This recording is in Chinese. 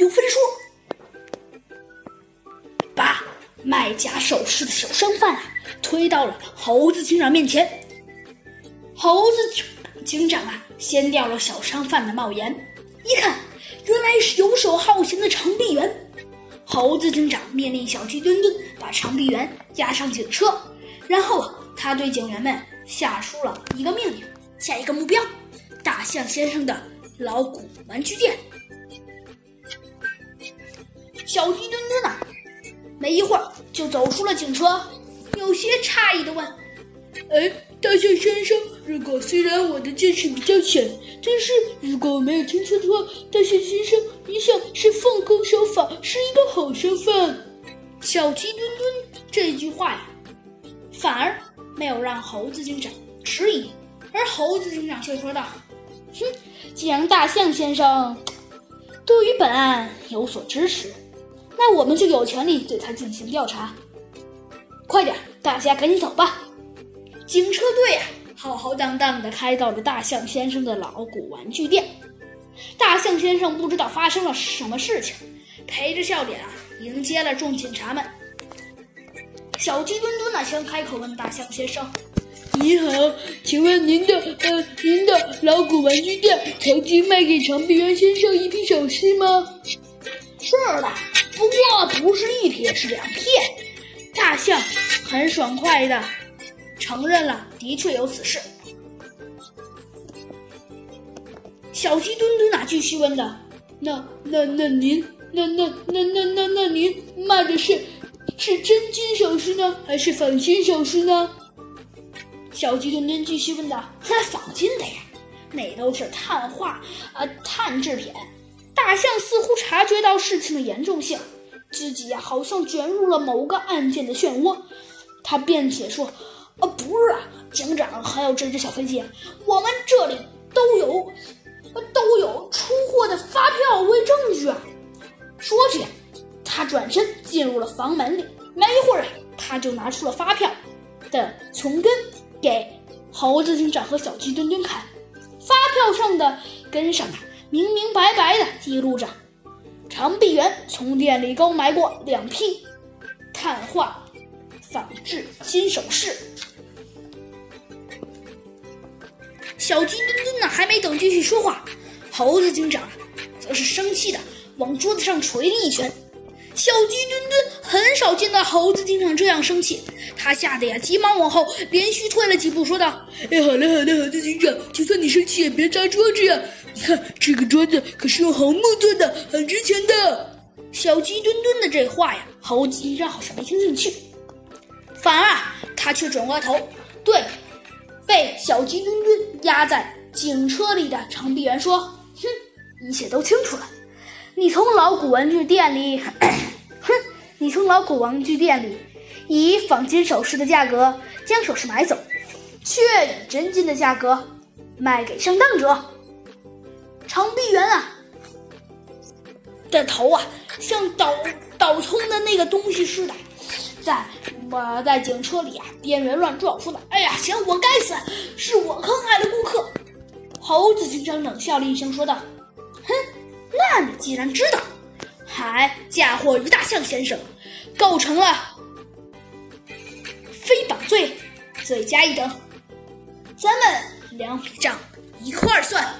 有分数。把卖假首饰的小商贩啊推到了猴子警长面前。猴子警长啊掀掉了小商贩的帽檐，一看，原来是游手好闲的长臂猿。猴子警长命令小鸡墩墩把长臂猿押上警车，然后他对警员们下出了一个命令：下一个目标，大象先生的老古玩具店。小鸡墩墩呢，没一会儿就走出了警车，有些诧异的问：“哎，大象先生，如果虽然我的见识比较浅，但是如果我没有听错的话，大象先生一向是奉公守法，是一个好身份。”小鸡墩墩这句话呀，反而没有让猴子警长迟疑，而猴子警长却说道：“哼，既然大象先生对于本案有所支持。”那我们就有权利对他进行调查。快点，大家赶紧走吧！警车队啊，浩浩荡荡地开到了大象先生的老古玩具店。大象先生不知道发生了什么事情，陪着笑脸啊迎接了众警察们。小鸡墩墩呢，先开口问大象先生：“你好，请问您的呃，您的老古玩具店曾经卖给长臂猿先生一批首饰吗？”“是的。”不过不是一撇，是两片。大象很爽快的承认了，的确有此事。小鸡墩墩哪，继续问道：“那那那您，那那那那那那您卖的是是真金首饰呢，还是仿金首饰呢？”小鸡墩墩继续问道：“那仿金的呀，那都是碳化啊碳制品。”大象似乎察觉到事情的严重性，自己呀好像卷入了某个案件的漩涡。他辩解说：“啊，不是啊，警长还有这只小飞机，我们这里都有，都有出货的发票为证据啊。”说着，他转身进入了房门里，没一会儿，他就拿出了发票的从根给猴子警长和小鸡墩墩看。发票上的根上啊。明明白白的记录着，长臂猿从店里购买过两批碳化仿制金首饰。小鸡墩墩呢，还没等继续说话，猴子警长则是生气的往桌子上捶了一拳。小鸡墩墩很少见到猴子警长这样生气，他吓得呀急忙往后连续退了几步，说道：“哎，好了好了，猴子警长，就算你生气也别砸桌子呀！你看这个桌子可是用红木做的，很值钱的。”小鸡墩墩的这话呀，猴子警长好像没听进去，反而，他却转过头对被小鸡墩墩压在警车里的长臂猿说：“哼，一切都清楚了。”你从老古玩具店里，哼！你从老古玩具店里以仿金首饰的价格将首饰买走，却以真金的价格卖给上当者。长臂猿啊，的头啊，像倒倒葱的那个东西似的，在我在警车里啊边缘乱撞，说的：“哎呀，行，我该死，是我坑害了顾客。”猴子警长冷笑了一声，说道：“哼。”那你既然知道，还嫁祸于大象先生，构成了非绑罪，罪加一等，咱们两笔账一块儿算。